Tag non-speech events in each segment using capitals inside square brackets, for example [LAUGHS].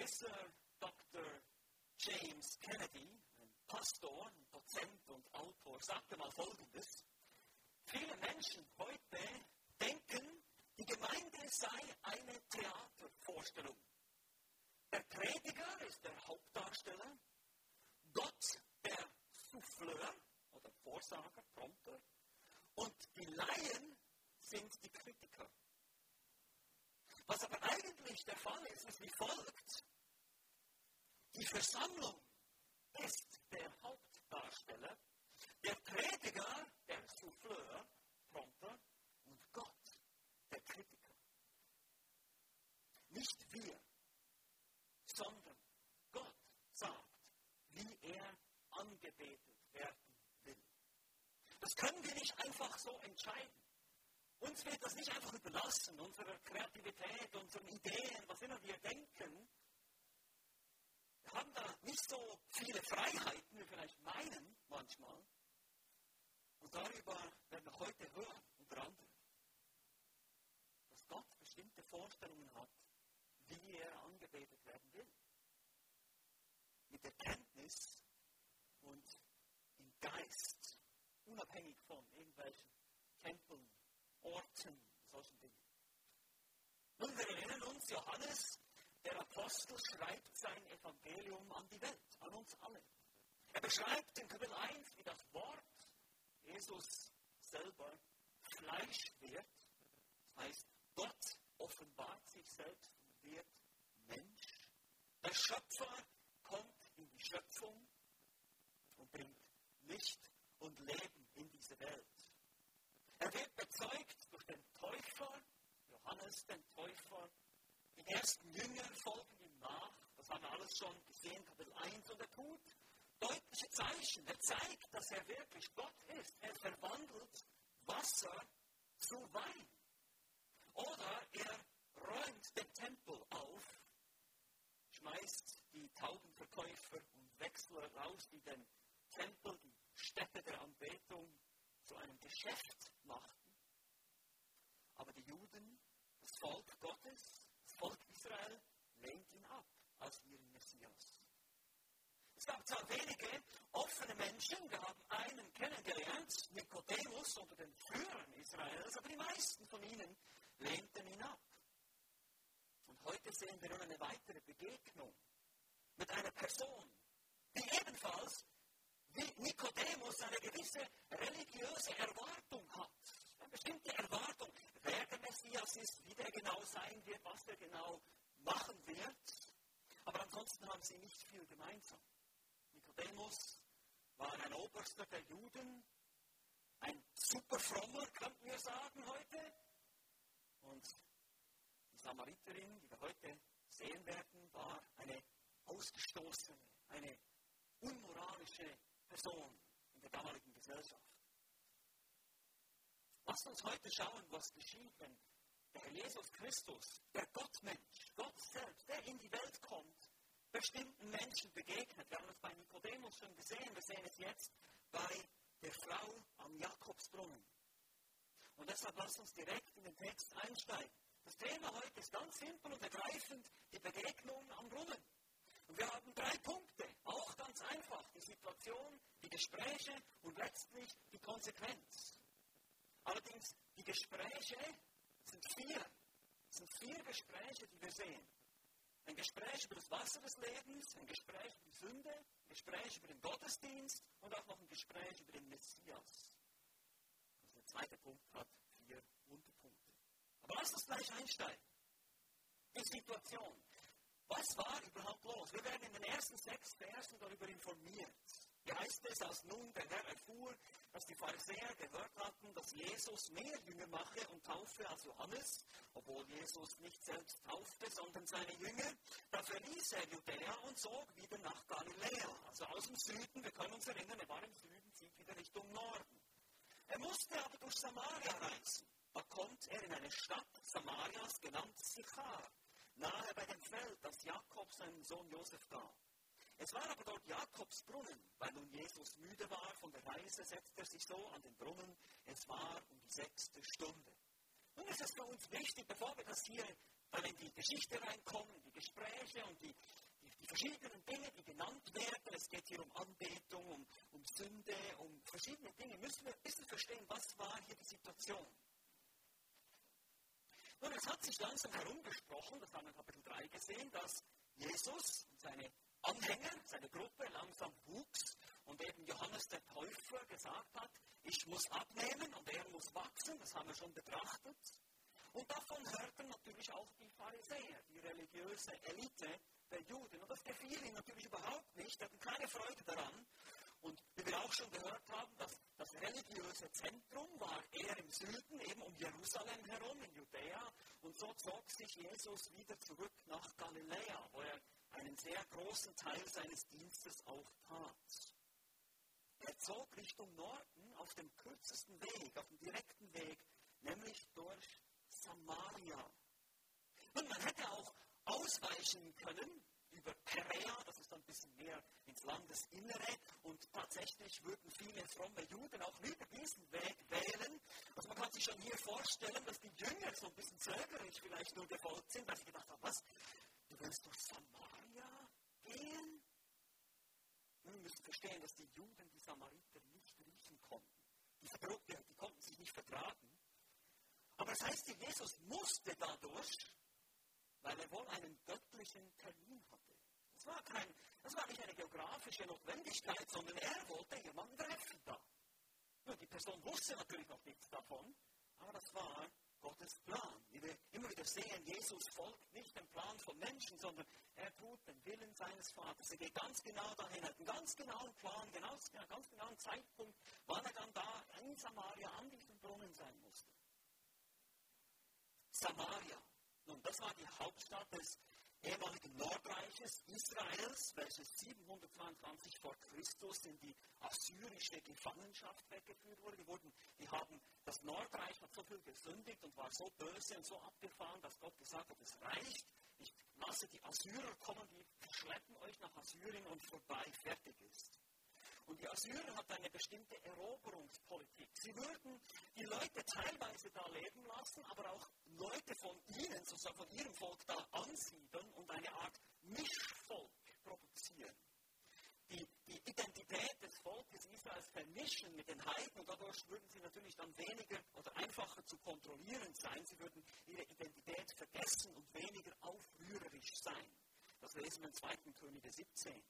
gewisser Dr. James Kennedy, ein Pastor, ein Dozent und Autor, sagte mal Folgendes. Viele Menschen heute denken, die Gemeinde sei eine Theatervorstellung. Der Prediger ist der Hauptdarsteller, Gott der Souffleur oder Vorsager, Prompter und die Laien sind die Kritiker. Was aber eigentlich der Fall ist, ist wie folgt. Die Versammlung ist der Hauptdarsteller, der Prediger, der Souffleur, Prompter und Gott, der Kritiker. Nicht wir, sondern Gott sagt, wie er angebetet werden will. Das können wir nicht einfach so entscheiden. Uns wird das nicht einfach überlassen, unserer Kreativität, unseren Ideen, was immer wir denken. Wir haben da nicht so viele Freiheiten, wie wir vielleicht meinen manchmal. Und darüber werden wir heute hören, unter anderem, dass Gott bestimmte Vorstellungen hat, wie er angebetet werden will. Mit Erkenntnis und im Geist, unabhängig von irgendwelchen Tempeln, Orten, solchen Dingen. Nun, wir erinnern uns, Johannes, der Apostel, schreibt sein Evangelium an die Welt, an uns alle. Er beschreibt in Kapitel 1, wie das Wort Jesus selber Fleisch wird. Das heißt, Gott offenbart sich selbst und wird Mensch. Der Schöpfer kommt in die Schöpfung und bringt Licht und Leben in diese Welt. Er wird bezeugt durch den Täufer, Johannes den Täufer. Die ersten Jünger folgen ihm nach. Das haben wir alles schon gesehen, Kapitel 1. Und er tut deutliche Zeichen. Er zeigt, dass er wirklich Gott ist. Er verwandelt Wasser zu Wein. Oder er räumt den Tempel auf, schmeißt die Taubenverkäufer und Wechsler raus, die den Tempel, die Stätte der Anbetung, zu einem Geschäft machten. Aber die Juden, das Volk Gottes, das Volk Israel, lehnt ihn ab als ihren Messias. Zwar wenige offene Menschen, wir haben einen kennengelernt, Nikodemus unter den Führern Israels, aber die meisten von ihnen lehnten ihn ab. Und heute sehen wir nun eine weitere Begegnung mit einer Person, die ebenfalls wie Nikodemus eine gewisse religiöse Erwartung hat. Eine bestimmte Erwartung, wer der Messias ist, wie der genau sein wird, was der genau machen wird. Aber ansonsten haben sie nicht viel gemeinsam. Nikodemus war ein Oberster der Juden, ein super frommer, könnten wir sagen heute. Und die Samariterin, die wir heute sehen werden, war eine ausgestoßene, eine unmoralische Person in der damaligen Gesellschaft. Lasst uns heute schauen, was geschieht, wenn der Herr Jesus Christus, der Gottmensch, Gott selbst, der in die Welt kommt, bestimmten Menschen begegnet. Wir haben das bei Nikodemus schon gesehen, wir sehen es jetzt bei der Frau am Jakobsbrunnen. Und deshalb lasst uns direkt in den Text einsteigen. Das Thema heute ist ganz simpel und ergreifend, die Begegnung am Brunnen. Und wir haben drei Punkte, auch ganz einfach. Die Situation, die Gespräche und letztlich die Konsequenz. Allerdings, die Gespräche sind vier. Es sind vier Gespräche, die wir sehen. Ein Gespräch über das Wasser des Lebens, ein Gespräch über die Sünde, ein Gespräch über den Gottesdienst und auch noch ein Gespräch über den Messias. Also der zweite Punkt hat vier Unterpunkte. Aber lass uns gleich einsteigen. Die Situation. Was war überhaupt los? Wir werden in den ersten sechs Versen darüber informiert. Hier heißt es, als nun der Herr erfuhr, dass die Pharisäer gehört hatten, dass Jesus mehr Jünger mache und taufe als Johannes, obwohl Jesus nicht selbst taufte, sondern seine Jünger, da verließ er Judäa und zog wieder nach Galiläa, also aus dem Süden. Wir können uns erinnern, er war im Süden, zieht wieder Richtung Norden. Er musste aber durch Samaria reisen. Da kommt er in eine Stadt Samarias, genannt Sichar nahe bei dem Feld, das Jakob seinem Sohn Josef gab. Es war aber dort Jakobs Brunnen. Weil nun Jesus müde war von der Reise, setzte er sich so an den Brunnen. Es war um die sechste Stunde. Nun ist es für uns wichtig, bevor wir das hier dann in die Geschichte reinkommen, in die Gespräche und die, die, die, verschiedenen Dinge, die genannt werden. Es geht hier um Anbetung, um, um Sünde, um verschiedene Dinge. Müssen wir ein bisschen verstehen, was war hier die Situation. Nun, es hat sich langsam herumgesprochen, das haben wir in Kapitel 3 gesehen, dass Jesus und seine Anhänger, seine Gruppe langsam wuchs und eben Johannes der Täufer gesagt hat, ich muss abnehmen und er muss wachsen, das haben wir schon betrachtet. Und davon hörten natürlich auch die Pharisäer, die religiöse Elite der Juden. Und das gefiel ihnen natürlich überhaupt nicht, hatten keine Freude daran. Und wie wir auch schon gehört haben, das, das religiöse Zentrum war eher im Süden, eben um Jerusalem herum, in Judäa. Und so zog sich Jesus wieder zurück nach Galiläa, wo er einen sehr großen Teil seines Dienstes auch tat. Er zog Richtung Norden auf dem kürzesten Weg, auf dem direkten Weg, nämlich durch Samaria. Und man hätte auch ausweichen können über Perea, das ist ein bisschen mehr ins Landesinnere, und tatsächlich würden viele fromme Juden auch lieber diesen Weg wählen. Also man kann sich schon hier vorstellen, dass die Jünger so ein bisschen zögerlich vielleicht nur gefolgt sind, weil sie gedacht haben, was, du willst durch Samaria Nun, wir müssen verstehen, dass die Juden die Samariter nicht riechen konnten. Die, die konnten sich nicht vertragen. Aber das heißt, Jesus musste dadurch, weil er wohl einen göttlichen Termin hatte. Das war, kein, das war nicht eine geografische Notwendigkeit, sondern er wollte jemanden treffen da. Nur die Person wusste natürlich noch nichts davon, aber das war Gottes Plan. Wie wir immer wieder sehen, Jesus folgt nicht dem Plan von Menschen, sondern er tut den Willen seines Vaters. Er geht ganz genau dahin, hat einen ganz genauen Plan, genau, ganz genauen Zeitpunkt, wann er dann da in Samaria an diesem Brunnen sein musste. Samaria. Nun, das war die Hauptstadt des ehemaligen Nordreiches Israels, welches 722 vor Christus in die assyrische Gefangenschaft weggeführt wurde. Die, wurden, die haben, das Nordreich hat so viel gesündigt und war so böse und so abgefahren, dass Gott gesagt hat, es reicht. Ich lasse die Assyrer kommen, die schleppen euch nach Assyrien und vorbei, fertig ist. Und die Assyrer hatten eine bestimmte Eroberungspolitik. Sie würden die Leute teilweise da leben lassen, aber auch Leute von ihnen, sozusagen von ihrem Volk da ansiedeln und eine Art Mischvolk produzieren. Die, die Identität des Volkes Israels vermischen mit den Heiden und dadurch würden sie natürlich dann weniger oder einfacher zu kontrollieren sein. Sie würden ihre Identität vergessen und weniger aufrührerisch sein. Das lesen wir in 2. Könige 17.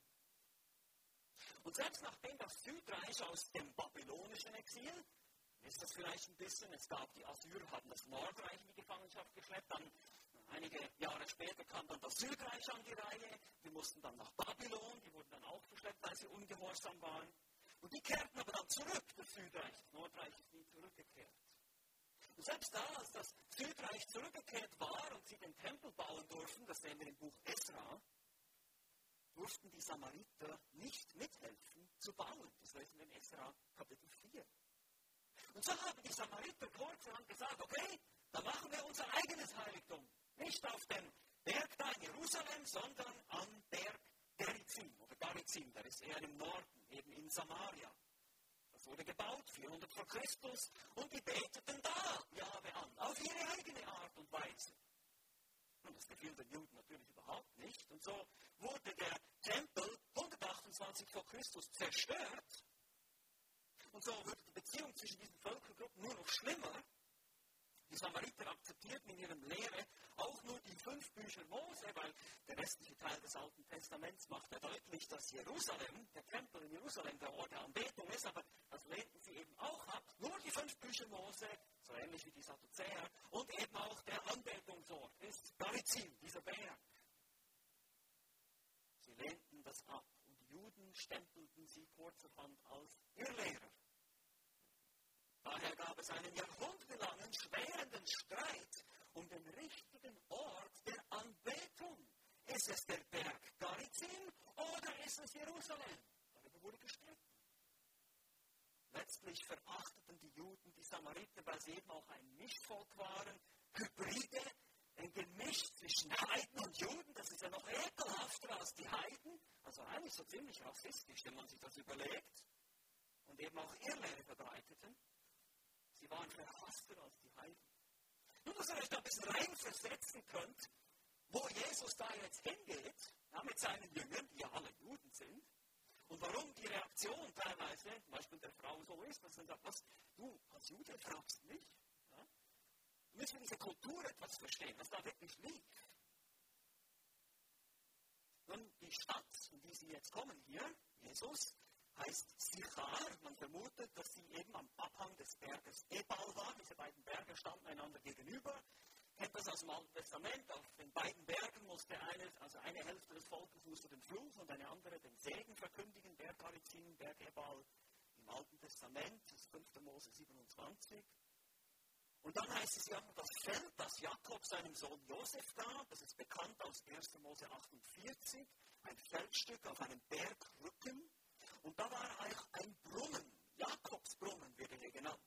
Und selbst nachdem das Südreich aus dem babylonischen Exil, ist das vielleicht ein bisschen, es gab die Assyrer, haben das Nordreich in die Gefangenschaft geschleppt, dann einige Jahre später kam dann das Südreich an die Reihe, die mussten dann nach Babylon, die wurden dann auch verschleppt, weil sie ungehorsam waren. Und die kehrten aber dann zurück, das Südreich. Das Nordreich ist nie zurückgekehrt. Und selbst da, als das Südreich zurückgekehrt war und sie den Tempel bauen durften, das sehen wir im Buch Esra, durften die Samariter nicht mithelfen zu bauen. Das lesen wir in Esra Kapitel 4. Und so haben die Samariter kurzerhand gesagt, okay, dann machen wir unser eigenes Heiligtum. Nicht auf dem Berg da in Jerusalem, sondern am Berg Gerizim oder Garizim, der ist eher im Norden, eben in Samaria. Das wurde gebaut, 400 vor Christus, und die beteten da Jahwe an, auf ihre eigene Art und Weise. Und das gefiel den Juden natürlich überhaupt nicht. Und so wurde der Tempel 128 vor Christus zerstört. Und so wurde die Beziehung zwischen diesen Völkergruppen nur noch schlimmer. Die Samariter akzeptierten in ihrem Lehre auch nur die fünf Bücher Mose, weil der restliche Teil des Alten Testaments macht ja deutlich, dass Jerusalem, der Tempel in Jerusalem, der Ort der Anbetung ist, aber das lehnten sie eben auch ab. Nur die fünf Bücher Mose, so ähnlich wie die Sadduzäer, und eben auch der Anbetungsort ist Garizim, dieser Berg. Sie lehnten das ab und die Juden stempelten sie kurzerhand als Irrlehrer. Daher gab es einen jahrhundertelangen, schwerenden Streit um den richtigen Ort der Anbetung. Ist es der Berg Garizim oder ist es Jerusalem? Darüber wurde gestritten. Letztlich verachteten die Juden die Samariter, weil sie eben auch ein Mischvolk waren, Hybride, ein Gemisch zwischen Heiden und Juden, das ist ja noch ekelhafter als die Heiden, also eigentlich so ziemlich rassistisch, wenn man sich das überlegt, und eben auch Irrlehre verbreiteten. Sie waren verhasster als die Heiden. Nur, dass ihr euch da ein bisschen reinversetzen könnt, wo Jesus da jetzt hingeht, ja, mit seinen Jüngern, die ja alle Juden sind, und warum die Reaktion teilweise, zum Beispiel der Frau so ist, dass sie sagt, was, du als Jude fragst mich? Ja? Müssen wir diese Kultur etwas verstehen, was da wirklich liegt. Nun, die Stadt, in die sie jetzt kommen hier, Jesus, heißt Sichar. Man vermutet, dass sie eben am Abhang des Berges Ebal waren. Diese beiden Berge standen einander gegenüber. Kennt das aus dem Alten Testament? Auf den beiden Bergen musste eine, also eine Hälfte des Volkes musste den Fluch und eine andere den Segen verkündigen. Berg Garizim, Berg Ebal im Alten Testament, das ist 5. Mose 27. Und dann heißt es ja, das Feld, das Jakob seinem Sohn Josef gab, das ist bekannt aus 1. Mose 48, ein Feldstück auf einem Bergrücken. Und da war ein Brunnen, Jakobsbrunnen wird er genannt.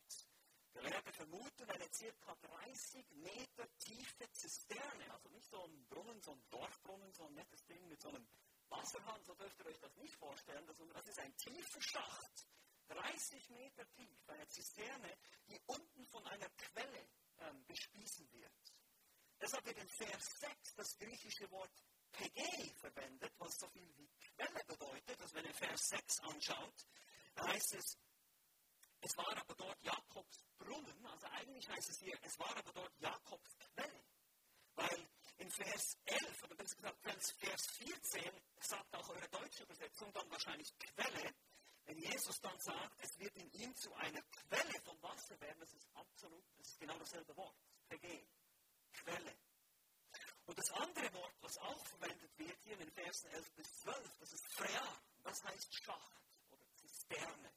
Gelehrte vermuten eine ca. 30 Meter tiefe Zisterne, also nicht so ein Brunnen, so ein Dorfbrunnen, so ein nettes Ding mit so einem Wasserhahn, so dürft ihr euch das nicht vorstellen, das ist ein tiefer Schacht, 30 Meter tief, eine Zisterne, die unten von einer Quelle ähm, bespießen wird. Deshalb wird in Vers 6 das griechische Wort PG verwendet, was so viel wie Quelle bedeutet. Also wenn ihr Vers 6 anschaut, da heißt es, es war aber dort Jakobs Brunnen, also eigentlich heißt es hier, es war aber dort Jakobs Quelle. Weil in Vers 11, oder besser gesagt Vers 14, sagt auch eure deutsche Übersetzung dann wahrscheinlich Quelle. Wenn Jesus dann sagt, es wird in ihm zu einer Quelle von Wasser werden, das ist absolut, das ist genau dasselbe Wort. PG. Quelle. Und das andere Wort, was auch verwendet wird hier in den Versen 11 bis 12, das ist Freya. Das heißt Schacht oder Zisterne.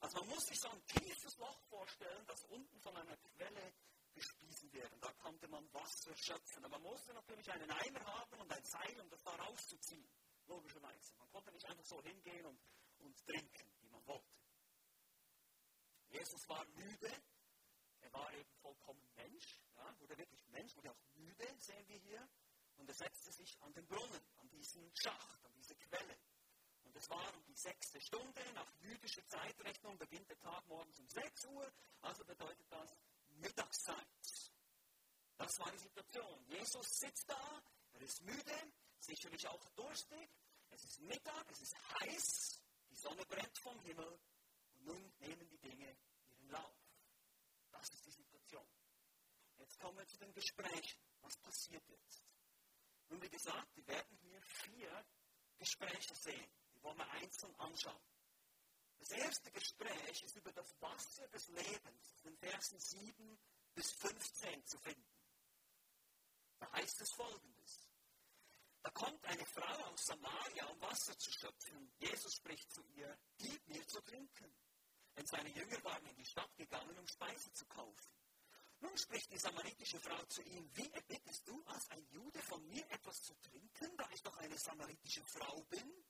Also man muss sich so ein tiefes Loch vorstellen, das unten von einer Quelle bespiesen wird. Da konnte man Wasser schöpfen. Aber man musste natürlich einen Eimer haben und ein Seil, um das da rauszuziehen. Logischerweise. Man konnte nicht einfach so hingehen und, und trinken, wie man wollte. Jesus war müde. Er war eben vollkommen Mensch. Ja, wurde wirklich Mensch, wurde auch müde, sehen wir hier. Und er setzte sich an den Brunnen, an diesen Schacht, an diese Quelle. Und es war um die sechste Stunde, nach jüdischer Zeitrechnung beginnt der Tag morgens um 6 Uhr, also bedeutet das Mittagszeit. Das war die Situation. Jesus sitzt da, er ist müde, sicherlich auch durstig, es ist Mittag, es ist heiß, die Sonne brennt vom Himmel und nun nehmen die Dinge ihren Lauf. Das ist die Situation. Kommen wir zu den Gesprächen. Was passiert jetzt? Nun, wie gesagt, wir werden hier vier Gespräche sehen. Die wollen wir einzeln anschauen. Das erste Gespräch ist über das Wasser des Lebens, in Versen 7 bis 15 zu finden. Da heißt es folgendes. Da kommt eine Frau aus Samaria, um Wasser zu schöpfen. Jesus spricht zu ihr, gib mir zu trinken. Denn seine Jünger waren in die Stadt gegangen, um Speise zu kaufen. Nun spricht die samaritische Frau zu ihm, wie erbittest du als ein Jude von mir etwas zu trinken, da ich doch eine samaritische Frau bin?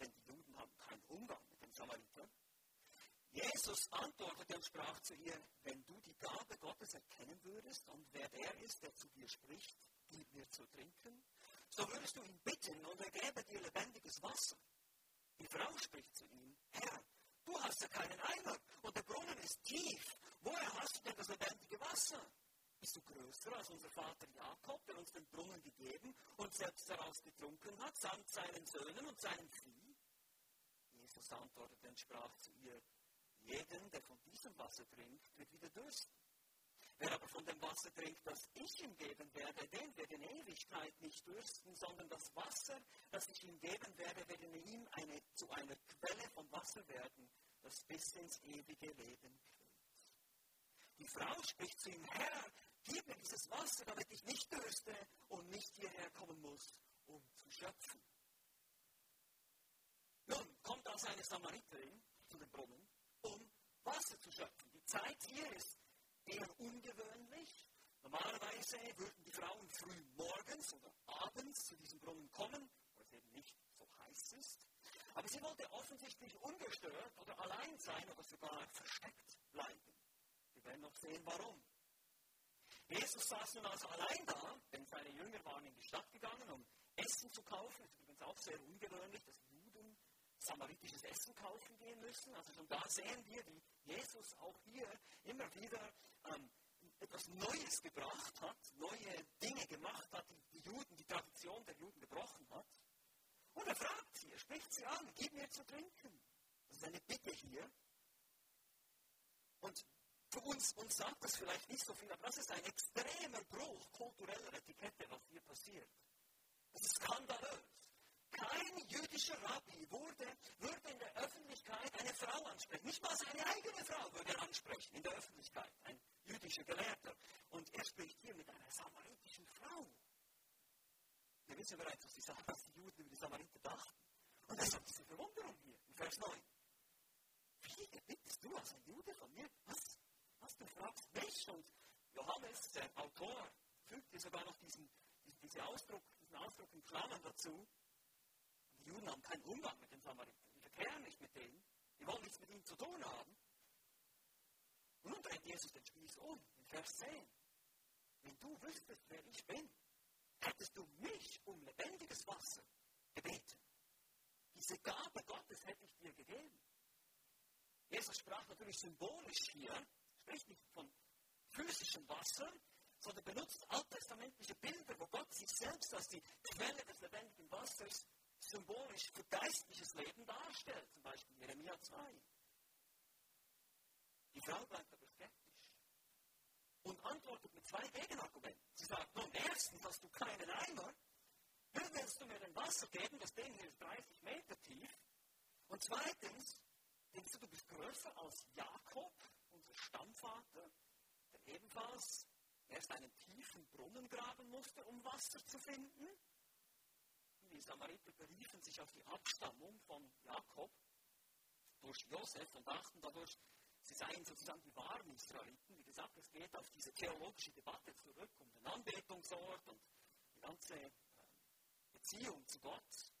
Denn die Juden haben keinen Umgang mit den Samaritern. Jesus antwortete und sprach zu ihr, wenn du die Gabe Gottes erkennen würdest und wer der ist, der zu dir spricht, gib mir zu trinken, so würdest du ihn bitten und er gäbe dir lebendiges Wasser. Die Frau spricht zu ihm, Herr, du hast ja keinen Eimer und der Brunnen ist tief. Woher hast du denn das lebendige Wasser? Bist du größer als unser Vater Jakob, der uns den Brunnen gegeben und selbst daraus getrunken hat, samt seinen Söhnen und seinem Vieh? Jesus antwortete und sprach zu ihr, jeden, der von diesem Wasser trinkt, wird wieder dürsten. Wer aber von dem Wasser trinkt, das ich ihm geben werde, den wird in Ewigkeit nicht dürsten, sondern das Wasser, das ich ihm geben werde, wird in ihm eine, zu einer Quelle von Wasser werden, das bis ins ewige Leben quillt. Die Frau spricht zu ihm, Herr, gib mir dieses Wasser, damit ich nicht dürste und nicht hierher kommen muss, um zu schöpfen. Nun kommt also eine Samariterin zu dem Brunnen, um Wasser zu schöpfen. Die Zeit hier ist eher ungewöhnlich. Normalerweise würden die Frauen früh morgens oder abends zu diesem Brunnen kommen, wo es eben nicht so heiß ist. Aber sie wollte offensichtlich ungestört oder allein sein oder sogar versteckt bleiben. Wir werden noch sehen, warum. Jesus saß nun also allein da, denn seine Jünger waren in die Stadt gegangen, um Essen zu kaufen. Das ist übrigens auch sehr ungewöhnlich, dass samaritisches Essen kaufen gehen müssen. Also schon da sehen wir, wie Jesus auch hier immer wieder ähm, etwas Neues gebracht hat, neue Dinge gemacht hat, die, die Juden, die Tradition der Juden gebrochen hat. Und er fragt sie, er spricht sie an, gib mir zu trinken. Das ist eine Bitte hier. Und für uns, uns sagt das vielleicht nicht so viel, aber das ist ein extremer Bruch kultureller Etikette, was hier passiert. Das ist skandalös. Kein jüdischer Rabbi würde, würde in der Öffentlichkeit eine Frau ansprechen. Nicht mal seine eigene Frau würde er ansprechen in der Öffentlichkeit. Ein jüdischer Gelehrter. Und er spricht hier mit einer samaritischen Frau. Wir wissen bereits, was die, was die Juden über die Samariter dachten. Und das ist diese Verwunderung hier in Vers 9. Wie bittest du als ein Jude von mir? Was? Was du fragst mich? Und Johannes, der Autor, fügt dir sogar noch diesen, diesen, diesen, Ausdruck, diesen Ausdruck in Klammern dazu. Die Juden haben keinen Umgang mit den Samaritern. Die verkehren nicht mit denen. Die wollen nichts mit ihnen zu tun haben. Und nun dreht Jesus den Spieß um, in Vers 10. Wenn du wüsstest, wer ich bin, hättest du mich um lebendiges Wasser gebeten. Diese Gabe Gottes hätte ich dir gegeben. Jesus sprach natürlich symbolisch hier, spricht nicht von physischem Wasser, sondern benutzt alttestamentliche Bilder, wo Gott sich selbst als die Quelle des lebendigen Wassers symbolisch für geistliches Leben darstellt, zum Beispiel Jeremia 2. Die Frau bleibt aber skeptisch und antwortet mit zwei Gegenargumenten. Sie sagt, nun, erstens hast du keinen Eimer, wie willst du mir denn Wasser geben? Das Ding hier ist 30 Meter tief. Und zweitens, denkst du, du bist größer als Jakob, unser Stammvater, der ebenfalls erst einen tiefen Brunnen graben musste, um Wasser zu finden? Die Samariter beriefen sich auf die Abstammung von Jakob durch Josef und dachten dadurch, sie seien sozusagen die wahren Israeliten. Wie gesagt, es geht auf diese theologische Debatte zurück, um den Anbetungsort und die ganze ähm, Beziehung zu Gott.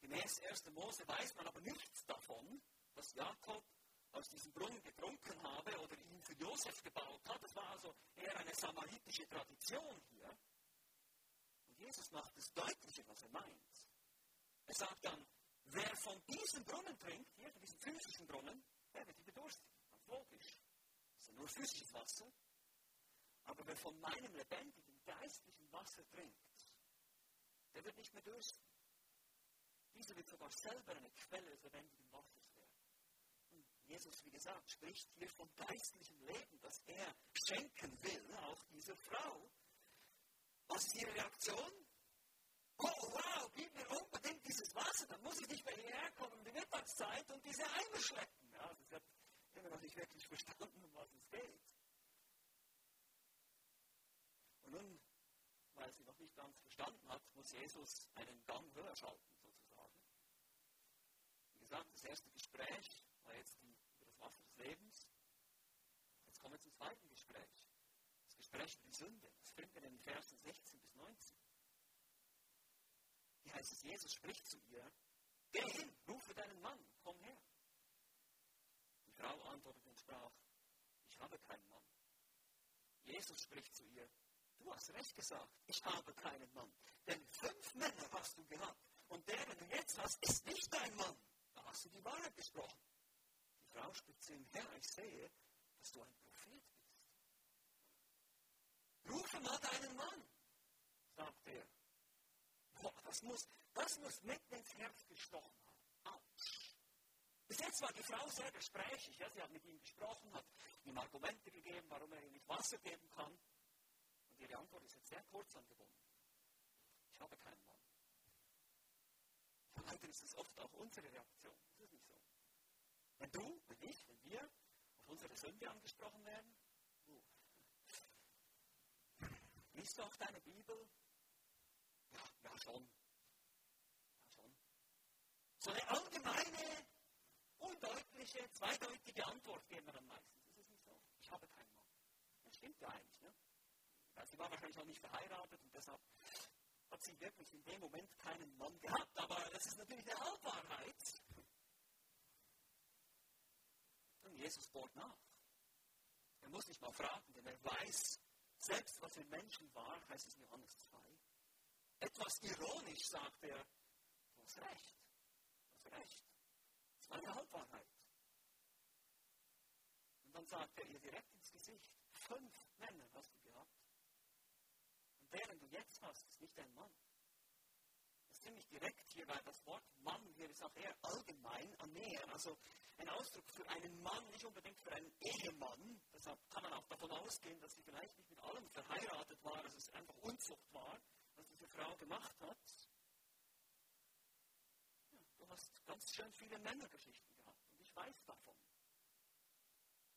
Gemäß 1. Mose weiß man aber nichts davon, dass Jakob aus diesem Brunnen getrunken habe oder ihn für Josef gebaut hat. Das war also eher eine samaritische Tradition hier. Jesus macht es deutlicher, was er meint. Er sagt dann, wer von diesem Brunnen trinkt, hier von diesem physischen Brunnen, der wird wieder durstig. Ganz logisch. Das ist ja nur physisches Wasser. Aber wer von meinem lebendigen, geistlichen Wasser trinkt, der wird nicht mehr dürsten. Dieser wird sogar selber eine Quelle des lebendigen Wassers werden. Und Jesus, wie gesagt, spricht hier von geistlichem Leben, das er schenken will, auch dieser Frau. Was ist ihre Reaktion? Oh, wow, gib mir unbedingt dieses Wasser, dann muss ich nicht mehr hierher kommen um die Mittagszeit und diese Eimer schleppen. Ja, das hat immer noch nicht wirklich verstanden, um was es geht. Und nun weil sie noch nicht ganz verstanden hat, muss Jesus einen Gang höher schalten, sozusagen. Wie gesagt, das erste Gespräch war jetzt über das Wasser des Lebens. Jetzt kommen wir zum zweiten Gespräch. Die Sünde. Das finden wir in den Versen 16 bis 19. Hier heißt es, Jesus spricht zu ihr, geh hin, rufe deinen Mann, komm her. Die Frau antwortete und sprach, ich habe keinen Mann. Jesus spricht zu ihr, Du hast recht gesagt, ich habe keinen Mann. Denn fünf Männer hast du gehabt. Und der, den du jetzt hast, ist nicht dein Mann. Da hast du die Wahrheit gesprochen. Die Frau spricht zu ihm, Herr, ich sehe, dass du ein bist. Rufe mal deinen Mann, sagt er. Boah, das muss, das muss mitten ins Herz gestochen haben. Autsch. Bis jetzt war die Frau sehr gesprächig. Ja, sie hat mit ihm gesprochen, hat ihm Argumente gegeben, warum er ihm nicht Wasser geben kann. Ihre Antwort ist jetzt sehr kurz angebunden. Ich habe keinen Mann. leider ist es oft auch unsere Reaktion. Ist es nicht so? Wenn du, wenn ich, wenn wir auf unsere Sünde angesprochen werden, du, liest du auch deine Bibel? Ja, ja schon. Ja schon. So eine allgemeine, undeutliche, zweideutige Antwort geben wir dann meistens. Ist es nicht so? Ich habe keinen Mann. Das stimmt ja eigentlich, ne? Sie war wahrscheinlich noch nicht verheiratet und deshalb hat sie wirklich in dem Moment keinen Mann gehabt. Aber das ist natürlich eine Halbwahrheit. Und Jesus bohrt nach. Er muss nicht mal fragen, denn er weiß, selbst was im Menschen war, heißt es in Johannes 2. Etwas ironisch sagt er, du hast recht. Du hast recht. Das war eine Halbwahrheit. Und dann sagt er ihr direkt ins Gesicht, fünf Männer hast du gehabt. Und der, den du jetzt hast, ist nicht ein Mann. Ziemlich direkt hier, weil das Wort Mann hier ist auch eher allgemein, anäher. Also ein Ausdruck für einen Mann, nicht unbedingt für einen Ehemann. Deshalb kann man auch davon ausgehen, dass sie vielleicht nicht mit allem verheiratet war, dass es einfach Unzucht war, was diese Frau gemacht hat. Ja, du hast ganz schön viele Männergeschichten gehabt und ich weiß davon.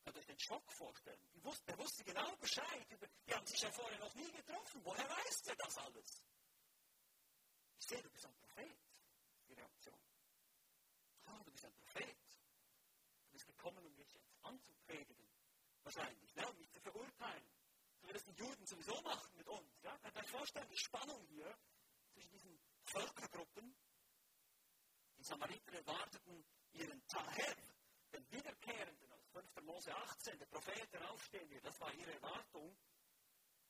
Könnt euch den Schock vorstellen? Die wusste, der wusste genau Bescheid. Die haben sich ja vorher noch nie getroffen. Woher weiß der das alles? Sehe, du bist ein Prophet. Die Reaktion. Ah, du bist ein Prophet gekommen, um mich jetzt anzupredigen. Wahrscheinlich, ne? um mich zu verurteilen. So wie das die Juden sowieso machen mit uns. Ja? Könnt ihr euch vorstellen, die Spannung hier zwischen diesen Völkergruppen? Die Samariter erwarteten ihren Taher, den Wiederkehrenden aus 5. Mose 18, der Prophet, der aufstehen wird. Das war ihre Erwartung.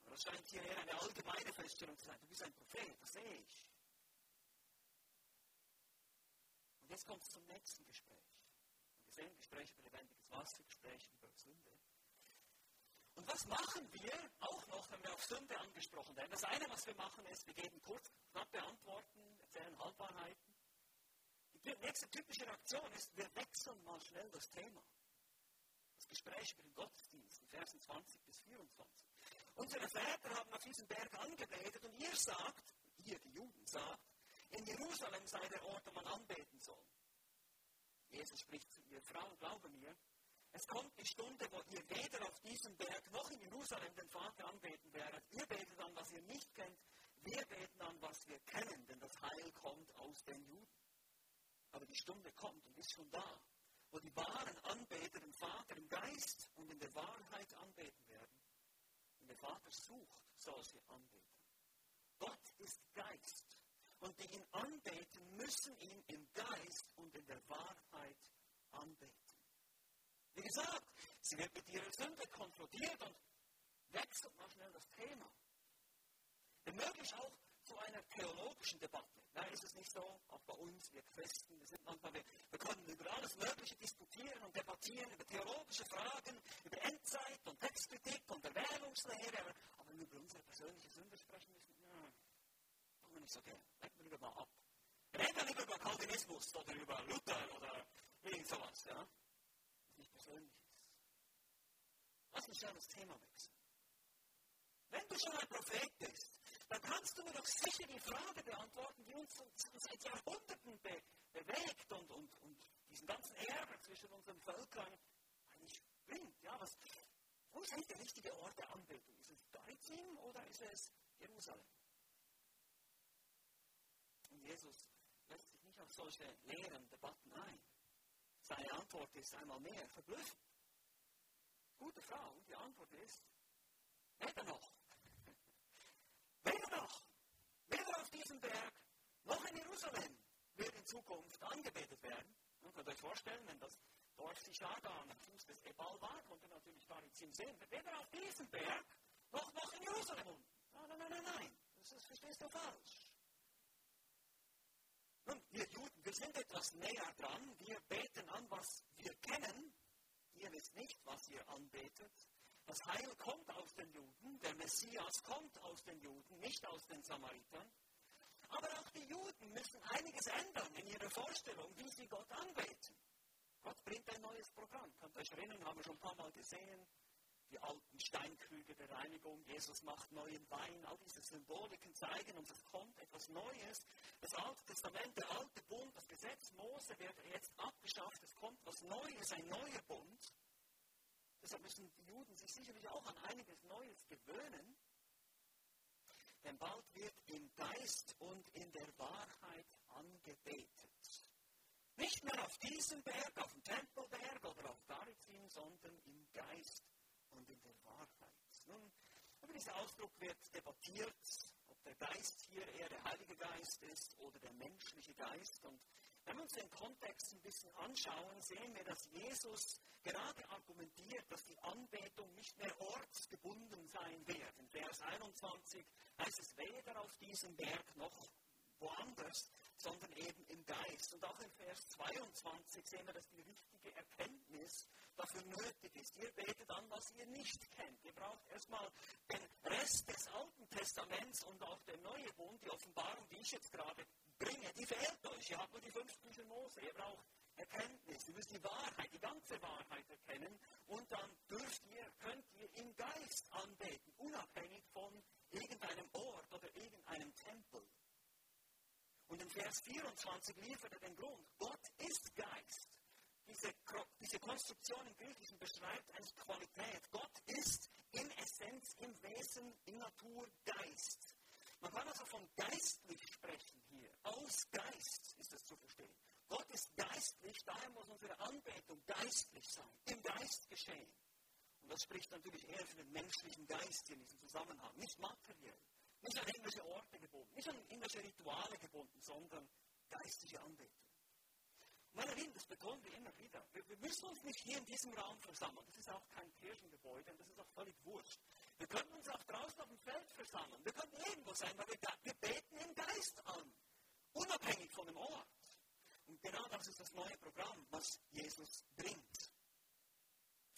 Aber das scheint hier eher eine allgemeine Feststellung zu sein. Du bist ein Prophet, das sehe ich. Und jetzt kommt es zum nächsten Gespräch gesehen, Gespräch über lebendiges Wasser, Gespräch über Sünde. Und was machen wir auch noch, wenn wir auf Sünde angesprochen werden? Das eine, was wir machen, ist, wir geben kurz, knappe Antworten, erzählen Halbwahrheiten. Die nächste typische Reaktion ist, wir wechseln mal schnell das Thema. Das Gespräch über den Gottesdienst, in Versen 20 bis 24. Unsere Väter haben auf diesem Berg angebetet und ihr sagt, ihr die Juden sagt, in Jerusalem sei der Ort, wo man anbeten soll. Jesus spricht zu ihr, Frau, glaube mir, es kommt die Stunde, wo ihr weder auf diesem Berg noch in Jerusalem den Vater anbeten werdet. Ihr betet an, was ihr nicht kennt. Wir beten an, was wir kennen, denn das Heil kommt aus den Juden. Aber die Stunde kommt und ist schon da, wo die wahren Anbeter den Vater im Geist und in der Wahrheit anbeten werden. Und der Vater sucht solche Anbeter. Gott ist Geist und die ihn anbeten, müssen ihn im Geist und in der Wahrheit anbeten. Wie gesagt, sie wird mit ihrer Sünde konfrontiert und wechselt mal schnell das Thema. Womöglich auch zu einer theologischen Debatte. Da ist es nicht so, auch bei uns, wir Christen, wir sind manchmal, wir, wir können über alles Mögliche diskutieren und debattieren, über theologische Fragen, über Endzeit und Textkritik und Erwählungslehre, aber über unsere persönliche Sünde sprechen müssen, tun wir nicht gerne. Lenken wir lieber mal ab. Reden wir lieber über Calvinismus oder über Luther oder irgend sowas, ja? Was nicht persönlich ist. Lass mich schnell das Thema wechseln. Wenn du schon ein Prophet bist, dann kannst du mir doch sicher die Frage beantworten, die uns seit Jahrhunderten be bewegt und, und, und diesen ganzen Ärger zwischen unseren Völkern eigentlich bringt. Ja, was, wo ist eigentlich der richtige Ort der Anbetung? Ist es Gerizim oder ist es Jerusalem? Jesus lässt sich nicht auf solche leeren Debatten ein. Seine Antwort ist einmal mehr verblüffend. Gute Frau, die Antwort ist, weder noch. [LAUGHS] Weder noch. Weder auf diesem Berg noch in Jerusalem wird in Zukunft angebetet werden. Man könnt euch vorstellen, wenn das Dorf Sishada am Fuß des Ebal war, konnte natürlich gar nichts im sehen. Weder auf diesem Berg noch, noch in Jerusalem. Nein, nein, nein, nein, nein. Das, das verstehst du falsch. Wir Juden, wir sind etwas näher dran. Wir beten an, was wir kennen. Ihr wisst nicht, was ihr anbetet. Das Heil kommt aus den Juden. Der Messias kommt aus den Juden, nicht aus den Samaritern. Aber auch die Juden müssen einiges ändern in ihrer Vorstellung, wie sie Gott anbeten. Gott bringt ein neues Programm. Könnt ihr euch erinnern, haben wir schon ein paar Mal gesehen die alten Steinkrüge der Reinigung, Jesus macht neuen Wein, all diese Symboliken zeigen uns, es kommt etwas Neues. Das Alte Testament, der alte Bund, das Gesetz Mose wird jetzt abgeschafft, es kommt was Neues, ein neuer Bund. Deshalb müssen die Juden sich sicherlich auch an einiges Neues gewöhnen. Denn bald wird im Geist und in der Wahrheit angebetet. Nicht mehr auf diesem Berg, auf dem Tempelberg oder auf Garizim, sondern im Geist in der Wahrheit. Nun, über diesen Ausdruck wird debattiert, ob der Geist hier eher der Heilige Geist ist oder der menschliche Geist. Und wenn wir uns den Kontext ein bisschen anschauen, sehen wir, dass Jesus gerade argumentiert, dass die Anbetung nicht mehr ortsgebunden sein wird. In Vers 21 heißt es weder auf diesem Berg noch woanders, sondern eben im Geist. Und auch in Vers 22 sehen wir, dass die richtige Erkenntnis dafür nötig ist. Ihr betet an, was ihr nicht kennt. Ihr braucht erstmal den Rest des Alten Testaments und auch der Neue Bund, die Offenbarung, die ich jetzt gerade bringe, die fehlt euch. Ihr habt nur die fünf Bücher Mose. Ihr braucht Erkenntnis. Ihr müsst die Wahrheit, die ganze Wahrheit erkennen. Und dann dürft ihr, könnt ihr im Geist anbeten, unabhängig von irgendeinem Ort oder irgendeinem Tempel. Und in Vers 24 liefert er den Grund. Gott ist Geist. Diese, diese Konstruktion im Griechischen beschreibt eine Qualität. Gott ist in Essenz, im Wesen, in Natur Geist. Man kann also von geistlich sprechen hier. Aus Geist ist es zu verstehen. Gott ist geistlich, daher muss unsere Anbetung geistlich sein, im Geist geschehen. Und das spricht natürlich eher für den menschlichen Geist in diesem Zusammenhang, nicht materiell, nicht an irgendwelche Orte gebunden, nicht an irgendwelche Rituale gebunden, sondern geistliche Anbetung. Meine Lieben, das betonen wir immer wieder. Wir, wir, müssen uns nicht hier in diesem Raum versammeln. Das ist auch kein Kirchengebäude und das ist auch völlig wurscht. Wir können uns auch draußen auf dem Feld versammeln. Wir können irgendwo sein, weil wir, wir beten im Geist an. Unabhängig von dem Ort. Und genau das ist das neue Programm, was Jesus bringt.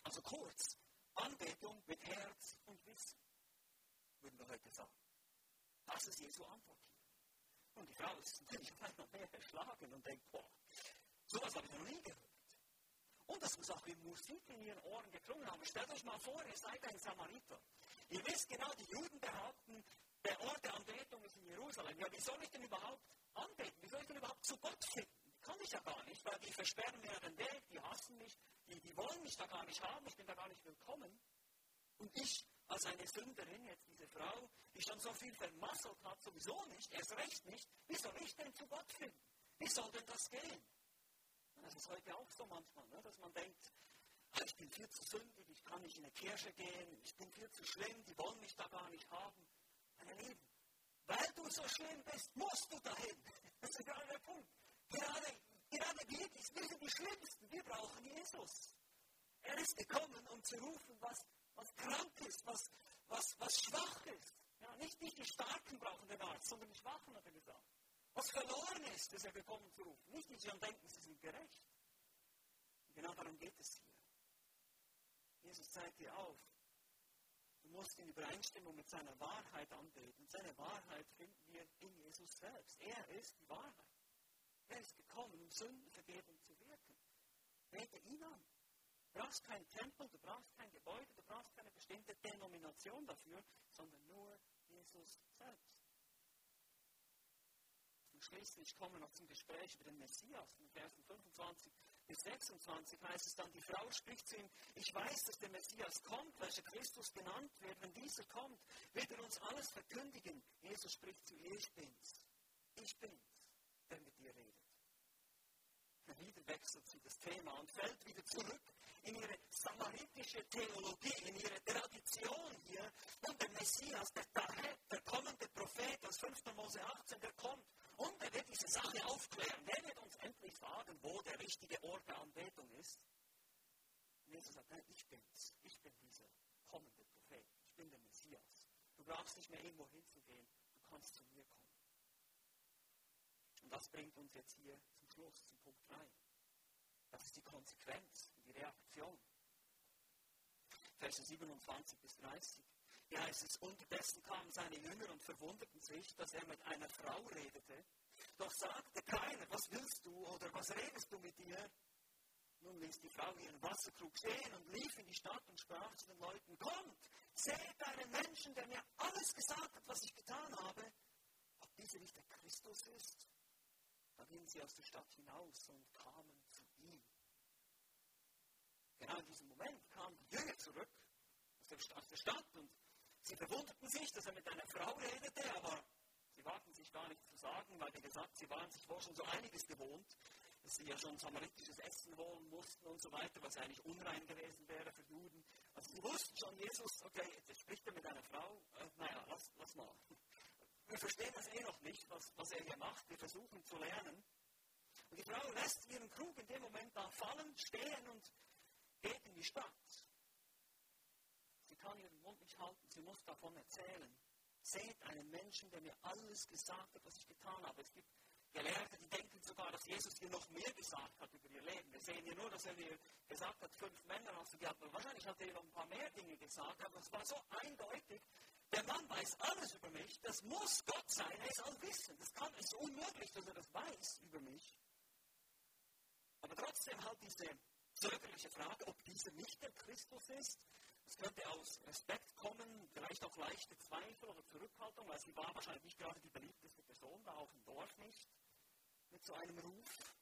Also kurz, Anbetung mit Herz und Wissen, würden wir heute sagen. Das ist Jesu Antwort. Und die Frau ist [LAUGHS] natürlich auf einmal mehr erschlagen und denkt, boah, sowas habe ich noch nie gehört. Und das muss auch wie Musik in ihren Ohren geklungen haben. Stellt euch mal vor, ihr seid ein Samariter. Ihr wisst genau, die Juden behaupten, der Ort der Anbetung ist in Jerusalem. Ja, wie soll ich denn überhaupt anbeten? Wie soll ich denn überhaupt zu Gott finden? Kann ich ja gar nicht, weil die versperren mir den Weg, die hassen mich, die, die wollen mich da gar nicht haben, ich bin da gar nicht willkommen. Und ich als eine Sünderin, jetzt diese Frau, die schon so viel vermasselt hat, sowieso nicht, erst recht nicht, wie soll ich denn zu Gott finden? Wie soll denn das gehen? Das ist heute auch so manchmal, ne? dass man denkt, ah, ich bin viel zu sündig, ich kann nicht in eine Kirche gehen, ich bin viel zu schlimm, die wollen mich da gar nicht haben. Meine Lieben, weil du so schlimm bist, musst du dahin. [LAUGHS] Das ist gerade der Punkt. Gerade, gerade wir, wir sind die Schlimmsten, wir brauchen Jesus. Er ist gekommen, um zu rufen, was, was krank ist, was, was, was schwach ist. Ja, nicht, nicht die Starken brauchen den Arzt, sondern die Schwachen, hat er gesagt. Was verloren ist, ist er gekommen zu rufen. Nicht die, die schon denken, sie sind gerecht. Und genau darum geht es hier. Jesus zeigt dir auf, du musst in Übereinstimmung mit seiner Wahrheit anbeten. Und seine Wahrheit finden wir in Jesus selbst. Er ist die Wahrheit. Er ist gekommen, um Sündenvergebung zu wirken. Bete ihn an. Du brauchst keinen Tempel, du brauchst kein Gebäude, du brauchst keine bestimmte Denomination dafür, sondern nur Jesus selbst. Und schließlich kommen wir noch zum Gespräch über den Messias. In Versen 25 bis 26 heißt es dann, die Frau spricht zu ihm, ich weiß, dass der Messias kommt, welcher Christus genannt wird. Wenn dieser kommt, wird er uns alles verkündigen. Jesus spricht zu ihr, ich bin's. Ich bin's, der mit dir redet. Wieder wechselt sie das Thema und fällt wieder zurück in ihre samaritische Theologie, in ihre Tradition hier. Und der Messias, der Tahet, der kommende Prophet aus 5. Mose 18, der kommt und er wird diese Sache aufklären. Der wird uns endlich sagen, wo der richtige Ort der Anbetung ist. Und Jesus sagt, nein, ich bin's. Ich bin dieser kommende Prophet. Ich bin der Messias. Du brauchst nicht mehr irgendwo hinzugehen. Du kannst zu mir kommen. Und das bringt uns jetzt hier zum Schluss, zum Punkt 3. Das ist die Konsequenz, die Reaktion. Verse 27 bis 30. Hier heißt es, unterdessen kamen seine Jünger und verwunderten sich, dass er mit einer Frau redete. Doch sagte keiner, was willst du oder was redest du mit ihr? Nun ließ die Frau ihren Wasserkrug stehen und lief in die Stadt und sprach zu den Leuten, kommt, seht einen Menschen, der mir alles gesagt hat, was ich getan habe, ob dieser nicht der Christus ist. Da gingen sie aus der Stadt hinaus und kamen. Genau in diesem Moment kamen die Jünger zurück aus der Stadt und Sie verwunderten sich, dass er mit einer Frau redete, aber sie wagten sich gar nicht zu sagen, weil, wie gesagt, sie waren sich wohl schon so einiges gewohnt, dass sie ja schon samaritisches Essen holen mussten und so weiter, was eigentlich unrein gewesen wäre für Juden. Also sie wussten schon, Jesus, okay, jetzt spricht er mit einer Frau, äh, naja, lass, lass mal. Wir verstehen das eh noch nicht, was, was er hier macht. Wir versuchen zu lernen. Und die Frau lässt ihren Krug in dem Moment da fallen, stehen und geht in die Stadt. Sie kann ihren Mund nicht halten, sie muss davon erzählen. seht einen Menschen, der mir alles gesagt hat, was ich getan habe. Es gibt Gelehrte, die denken sogar, dass Jesus ihr noch mehr gesagt hat über ihr Leben. Wir sehen hier nur, dass er ihr gesagt hat, fünf Männer hast du gehabt. Und wahrscheinlich hat er ihr noch ein paar mehr Dinge gesagt, aber es war so eindeutig. Der Mann weiß alles über mich. Das muss Gott sein. Er ist allwissend. Das kann, es ist unmöglich, dass er das weiß über mich. Aber trotzdem halt diese zögerliche Frage, ob dieser nicht der Christus ist. Es könnte aus Respekt kommen, vielleicht auch leichte Zweifel oder Zurückhaltung, weil sie war wahrscheinlich nicht gerade die beliebteste Person, da auch im Dorf nicht mit so einem Ruf.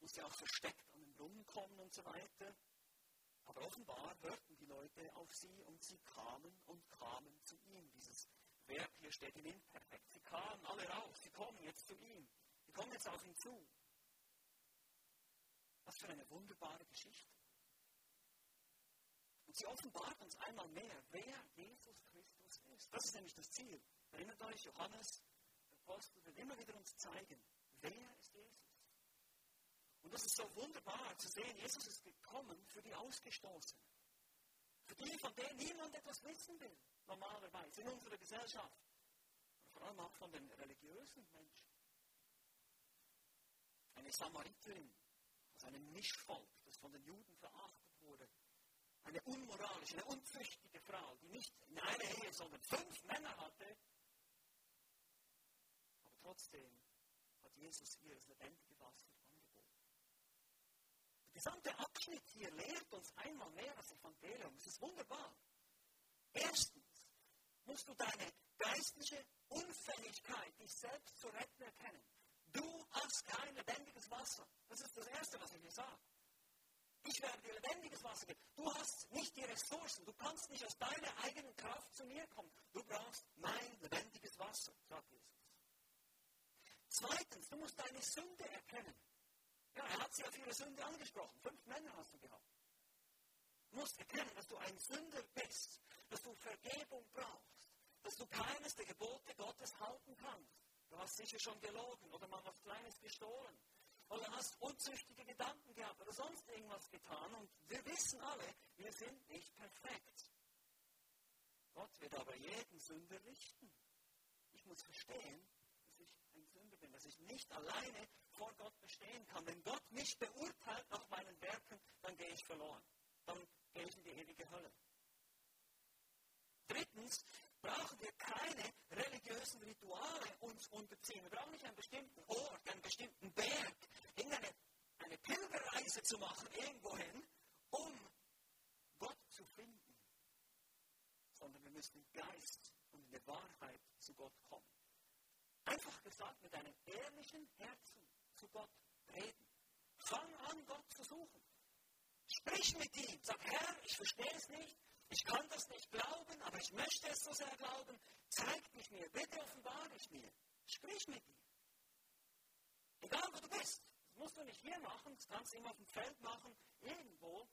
Musste auch versteckt an den Brunnen kommen und so weiter. Aber offenbar hörten die Leute auf sie und sie kamen und kamen zu ihm. Dieses Verb hier steht im Imperfekt. Sie kamen alle raus, sie kommen jetzt zu ihm. Sie kommen jetzt auf ihn zu. Was für eine wunderbare Geschichte. Und sie offenbart uns einmal mehr, wer Jesus Christus ist. Das ist nämlich das Ziel. Erinnert euch, Johannes, Apostel wird immer wieder uns zeigen, wer ist Jesus. Und das ist so wunderbar zu sehen, Jesus ist gekommen für die Ausgestoßenen. Für die, von denen niemand etwas wissen will, normalerweise, in unserer Gesellschaft. Und vor allem auch von den religiösen Menschen. Eine Samariterin aus einem Mischvolk, das von den Juden verachtet wurde. Eine unmoralische, eine unzüchtige Frau, die nicht in einer Ehe, sondern fünf Männer hatte, trotzdem hat Jesus ihr das lebendige Wasser angeboten. Der gesamte Abschnitt hier lehrt uns einmal mehr das Evangelium. Es ist wunderbar. Erstens musst du deine geistliche Unfähigkeit, dich selbst zu retten, erkennen. Du hast kein lebendiges Wasser. Das ist das Erste, was ich dir sage. Ich werde dir lebendiges Wasser geben. Du hast nicht die Ressourcen. Du kannst nicht aus deiner eigenen Kraft zu mir kommen. Du brauchst mein lebendiges Wasser, sagt Jesus. Zweitens, du musst deine Sünde erkennen. Ja, er hat sie auf ihre Sünde angesprochen. Fünf Männer hast du gehabt. Du musst erkennen, dass du ein Sünder bist, dass du Vergebung brauchst, dass du keines der Gebote Gottes halten kannst. Du hast sicher schon gelogen oder mal was Kleines gestohlen oder hast unzüchtige Gedanken gehabt oder sonst irgendwas getan. Und wir wissen alle, wir sind nicht perfekt. Gott wird aber jeden Sünder richten. Ich muss verstehen, ein Sünder bin, dass ich nicht alleine vor Gott bestehen kann. Wenn Gott mich beurteilt nach meinen Werken, dann gehe ich verloren. Dann gehe ich in die ewige Hölle. Drittens brauchen wir keine religiösen Rituale uns unterziehen. Wir brauchen nicht einen bestimmten Ort, einen bestimmten Berg, irgendeine eine Pilgerreise zu machen irgendwohin, um Gott zu finden. Sondern wir müssen im Geist und in der Wahrheit zu Gott kommen. Einfach gesagt, mit einem ehrlichen Herzen zu Gott reden. Fang an, Gott zu suchen. Sprich mit ihm. Sag, Herr, ich verstehe es nicht. Ich kann das nicht glauben, aber ich möchte es so sehr glauben. Zeig dich mir. Bitte offenbar dich mir. Sprich mit ihm. Egal, wo du bist. Das musst du nicht hier machen. Das kannst du immer auf dem Feld machen. Irgendwo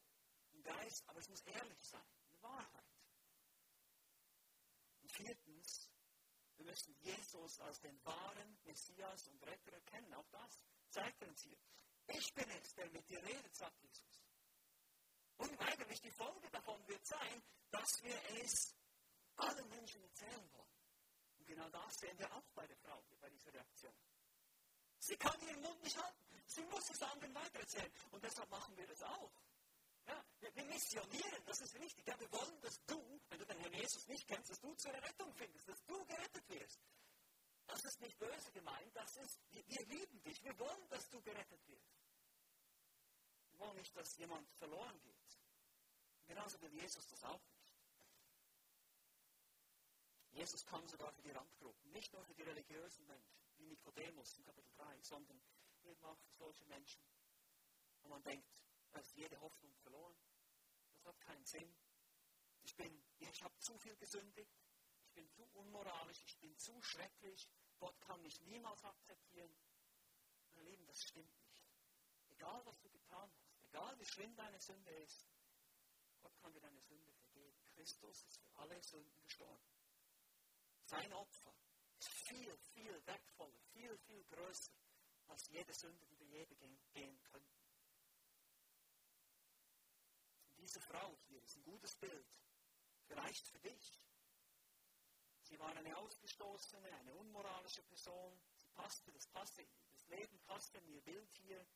im Geist. Aber es muss ehrlich sein. Eine Wahrheit. Und viertens, wir müssen Jesus als den wahren Messias und Retter erkennen. Auch das zeigt uns hier. Ich bin es, der mit dir redet, sagt Jesus. Eigentlich die Folge davon wird sein, dass wir es allen Menschen erzählen wollen. Und genau das sehen wir auch bei der Frau, bei dieser Reaktion. Sie kann ihren Mund nicht halten. Sie muss es anderen weitererzählen. Und deshalb machen wir das auch. Ja, wir, missionieren, das ist wichtig. Ja, wir wollen, dass du, wenn du den Herrn Jesus nicht kennst, dass du zur Rettung findest, dass du gerettet wirst. Das ist nicht böse gemeint, das ist, wir, wir lieben dich, wir wollen, dass du gerettet wirst. Wir wollen nicht, dass jemand verloren geht. Genauso will Jesus das auch nicht. Jesus kam sogar für die Randgruppen, nicht nur für die religiösen Menschen, wie Nikodemus in Kapitel 3, sondern eben auch für solche Menschen. Und man denkt, da ist jede Hoffnung verloren. Das hat keinen Sinn. Ich, ich habe zu viel gesündigt. Ich bin zu unmoralisch. Ich bin zu schrecklich. Gott kann mich niemals akzeptieren. Meine Lieben, das stimmt nicht. Egal, was du getan hast, egal wie schlimm deine Sünde ist, Gott kann dir deine Sünde vergeben. Christus ist für alle Sünden gestorben. Sein Opfer ist viel, viel wertvoller, viel, viel größer als jede Sünde, die wir je begehen könnten diese Frau hier ist ein gutes Bild. Vielleicht für dich. war eine ausgestoßene, eine unmoralische Person. Sie passte, das passte, das Leben passte in ihr Bild hier.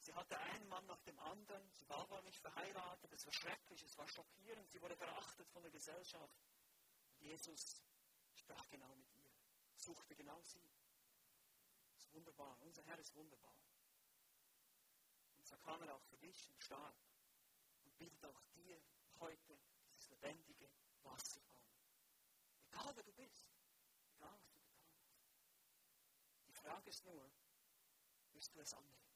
Sie hatte einen Mann nach dem anderen. Sie war aber nicht verheiratet. Es war schrecklich, es war schockierend. Sie wurde verachtet von der Gesellschaft. Und Jesus sprach genau mit ihr, suchte genau sie. Das ist wunderbar. Unser Herr ist wunderbar. Und so kam er auch für dich und starb und bietet auch dir heute dieses lebendige Wasser an. Egal wer du bist, egal was du getan hast. Die Frage ist nur, wirst du es annehmen?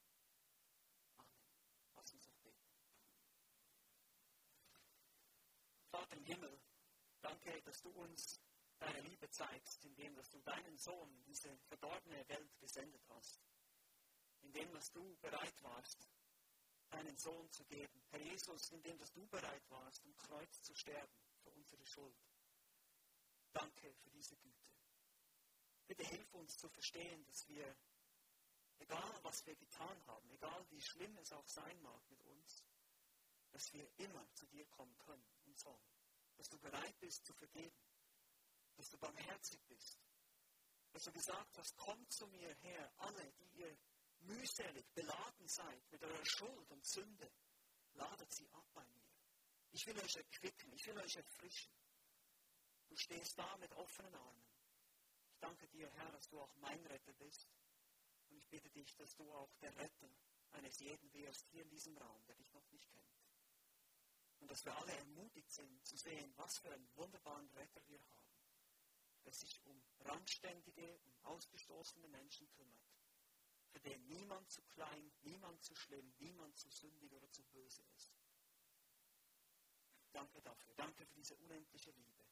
Lass uns noch beten. Vater im Himmel, danke, dass du uns deine Liebe zeigst, indem dass du deinen Sohn in diese verdorbene Welt gesendet hast. Indem dass du bereit warst, deinen Sohn zu geben. Herr Jesus, indem dass du bereit warst, am Kreuz zu sterben für unsere Schuld. Danke für diese Güte. Bitte hilf uns zu verstehen, dass wir egal was wir getan haben, egal wie schlimm es auch sein mag mit uns, dass wir immer zu dir kommen können und sollen. Dass du bereit bist zu vergeben, dass du barmherzig bist, dass du gesagt hast, kommt zu mir her, alle, die ihr mühselig beladen seid mit eurer Schuld und Sünde, ladet sie ab bei mir. Ich will euch erquicken, ich will euch erfrischen. Du stehst da mit offenen Armen. Ich danke dir, Herr, dass du auch mein Retter bist und ich bitte dich, dass du auch der Retter eines jeden wirst hier in diesem Raum, der dich noch nicht kennt. Und dass wir alle ermutigt sind zu sehen, was für einen wunderbaren Retter wir haben, der sich um randständige und ausgestoßene Menschen kümmert, für den niemand zu klein, niemand zu schlimm, niemand zu sündig oder zu böse ist. Danke dafür. Danke für diese unendliche Liebe.